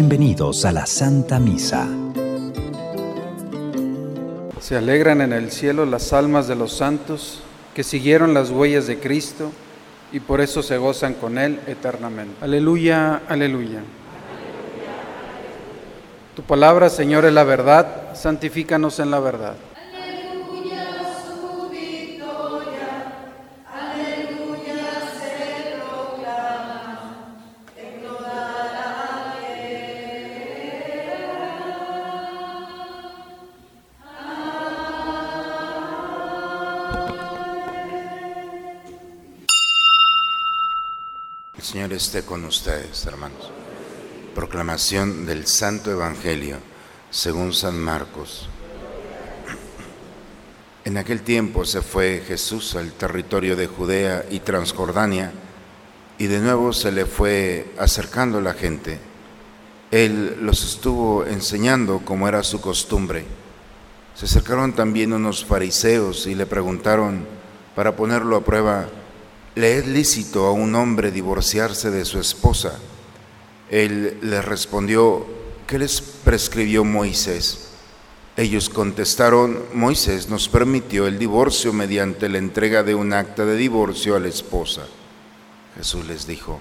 Bienvenidos a la Santa Misa. Se alegran en el cielo las almas de los santos que siguieron las huellas de Cristo y por eso se gozan con Él eternamente. Aleluya, aleluya. Tu palabra, Señor, es la verdad, santifícanos en la verdad. Señor esté con ustedes, hermanos. Proclamación del Santo Evangelio según San Marcos. En aquel tiempo se fue Jesús al territorio de Judea y Transjordania y de nuevo se le fue acercando la gente. Él los estuvo enseñando como era su costumbre. Se acercaron también unos fariseos y le preguntaron para ponerlo a prueba, ¿le es lícito a un hombre divorciarse de su esposa? Él les respondió, ¿qué les prescribió Moisés? Ellos contestaron, Moisés nos permitió el divorcio mediante la entrega de un acta de divorcio a la esposa. Jesús les dijo,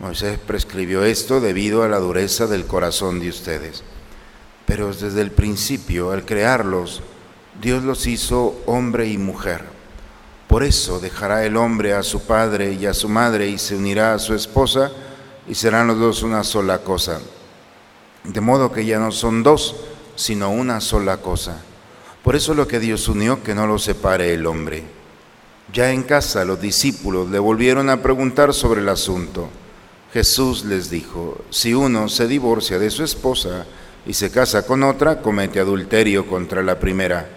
Moisés prescribió esto debido a la dureza del corazón de ustedes. Pero desde el principio, al crearlos, Dios los hizo hombre y mujer. Por eso dejará el hombre a su padre y a su madre y se unirá a su esposa y serán los dos una sola cosa. De modo que ya no son dos, sino una sola cosa. Por eso lo que Dios unió, que no lo separe el hombre. Ya en casa los discípulos le volvieron a preguntar sobre el asunto. Jesús les dijo, si uno se divorcia de su esposa y se casa con otra, comete adulterio contra la primera.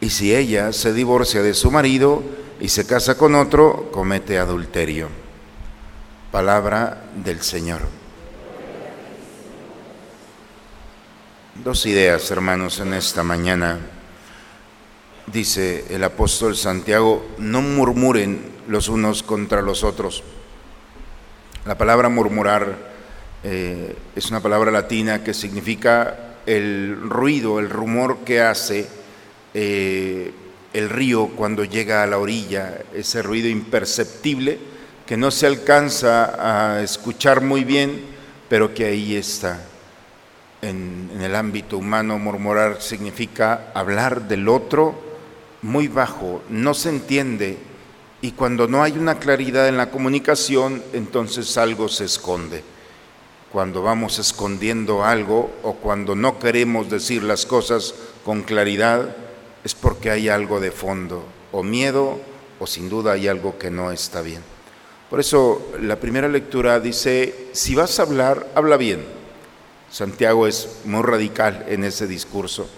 Y si ella se divorcia de su marido y se casa con otro, comete adulterio. Palabra del Señor. Dos ideas, hermanos, en esta mañana. Dice el apóstol Santiago, no murmuren los unos contra los otros. La palabra murmurar eh, es una palabra latina que significa el ruido, el rumor que hace eh, el río cuando llega a la orilla, ese ruido imperceptible que no se alcanza a escuchar muy bien, pero que ahí está. En, el ámbito humano, murmurar significa hablar del otro muy bajo, no se entiende, y cuando no hay una claridad en la comunicación, entonces algo se esconde. Cuando vamos escondiendo algo o cuando no queremos decir las cosas con claridad, es porque hay algo de fondo, o miedo, o sin duda hay algo que no está bien. Por eso la primera lectura dice, si vas a hablar, habla bien. Santiago es muy radical en ese discurso.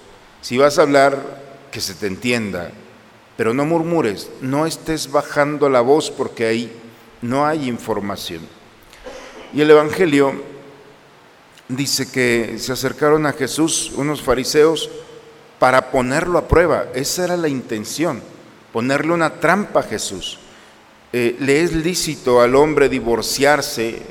Si vas a hablar, que se te entienda, pero no murmures, no estés bajando la voz porque ahí no hay información. Y el Evangelio dice que se acercaron a Jesús unos fariseos para ponerlo a prueba. Esa era la intención, ponerle una trampa a Jesús. Eh, le es lícito al hombre divorciarse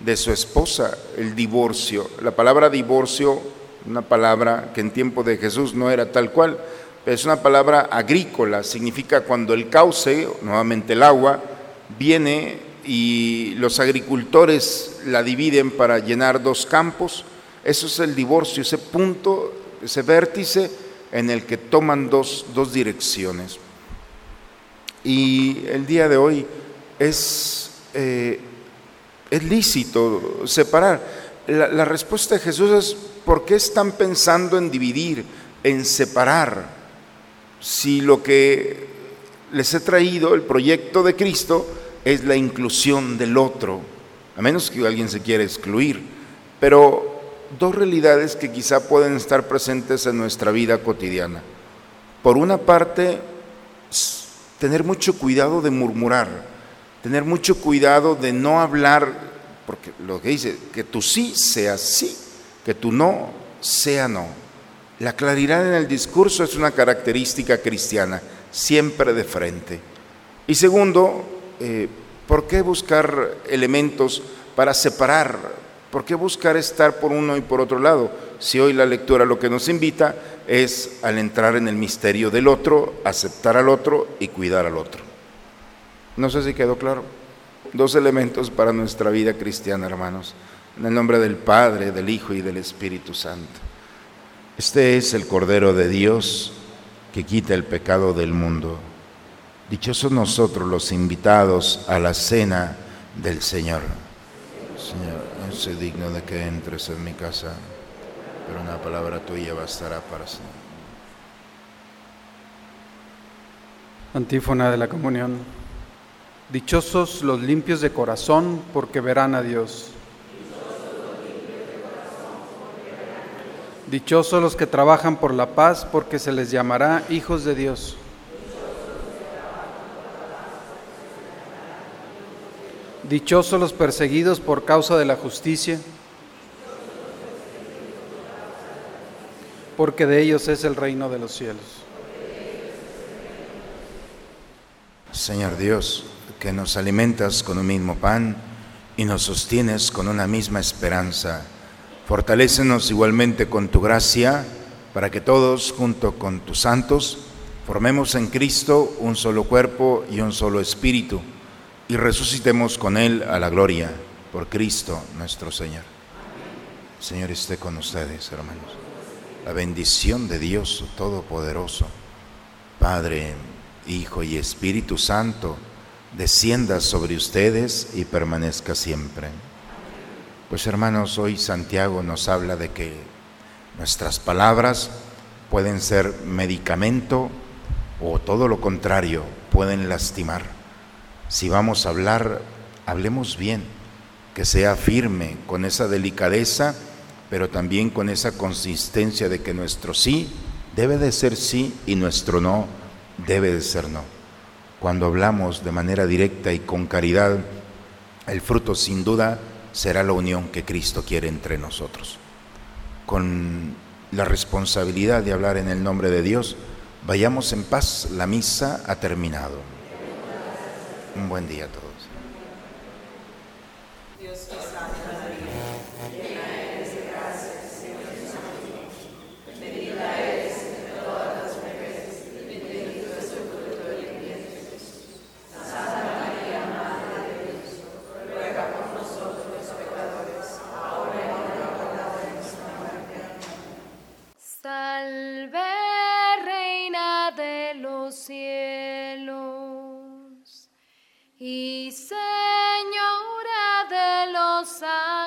de su esposa, el divorcio. La palabra divorcio, una palabra que en tiempo de Jesús no era tal cual, es una palabra agrícola, significa cuando el cauce, nuevamente el agua, viene y los agricultores la dividen para llenar dos campos, eso es el divorcio, ese punto, ese vértice en el que toman dos, dos direcciones. Y el día de hoy es, eh, es lícito separar. La, la respuesta de Jesús es, ¿por qué están pensando en dividir, en separar? Si lo que les he traído, el proyecto de Cristo, es la inclusión del otro, a menos que alguien se quiera excluir. Pero dos realidades que quizá pueden estar presentes en nuestra vida cotidiana. Por una parte, tener mucho cuidado de murmurar, tener mucho cuidado de no hablar, porque lo que dice, que tu sí sea sí, que tu no sea no. La claridad en el discurso es una característica cristiana, siempre de frente. Y segundo, eh, ¿por qué buscar elementos para separar ¿Por qué buscar estar por uno y por otro lado? Si hoy la lectura lo que nos invita es al entrar en el misterio del otro, aceptar al otro y cuidar al otro. No sé si quedó claro. Dos elementos para nuestra vida cristiana, hermanos. En el nombre del Padre, del Hijo y del Espíritu Santo. Este es el Cordero de Dios que quita el pecado del mundo. Dichosos nosotros los invitados a la cena del Señor. Señor, soy digno de que entres en mi casa, pero una palabra tuya bastará para siempre. Antífona de la comunión. Dichosos los limpios de corazón, porque verán a Dios. Dichosos los que trabajan por la paz, porque se les llamará hijos de Dios. Dichosos los perseguidos por causa de la justicia, porque de ellos es el reino de los cielos. Señor Dios, que nos alimentas con un mismo pan y nos sostienes con una misma esperanza, fortalécenos igualmente con tu gracia para que todos, junto con tus santos, formemos en Cristo un solo cuerpo y un solo espíritu y resucitemos con Él a la gloria por Cristo nuestro Señor. Señor esté con ustedes, hermanos. La bendición de Dios Todopoderoso, Padre, Hijo y Espíritu Santo, descienda sobre ustedes y permanezca siempre. Pues hermanos, hoy Santiago nos habla de que nuestras palabras pueden ser medicamento o todo lo contrario, pueden lastimar. Si vamos a hablar, hablemos bien, que sea firme, con esa delicadeza, pero también con esa consistencia de que nuestro sí debe de ser sí y nuestro no debe de ser no. Cuando hablamos de manera directa y con caridad, el fruto sin duda será la unión que Cristo quiere entre nosotros. Con la responsabilidad de hablar en el nombre de Dios, vayamos en paz, la misa ha terminado. Un buen día a todos.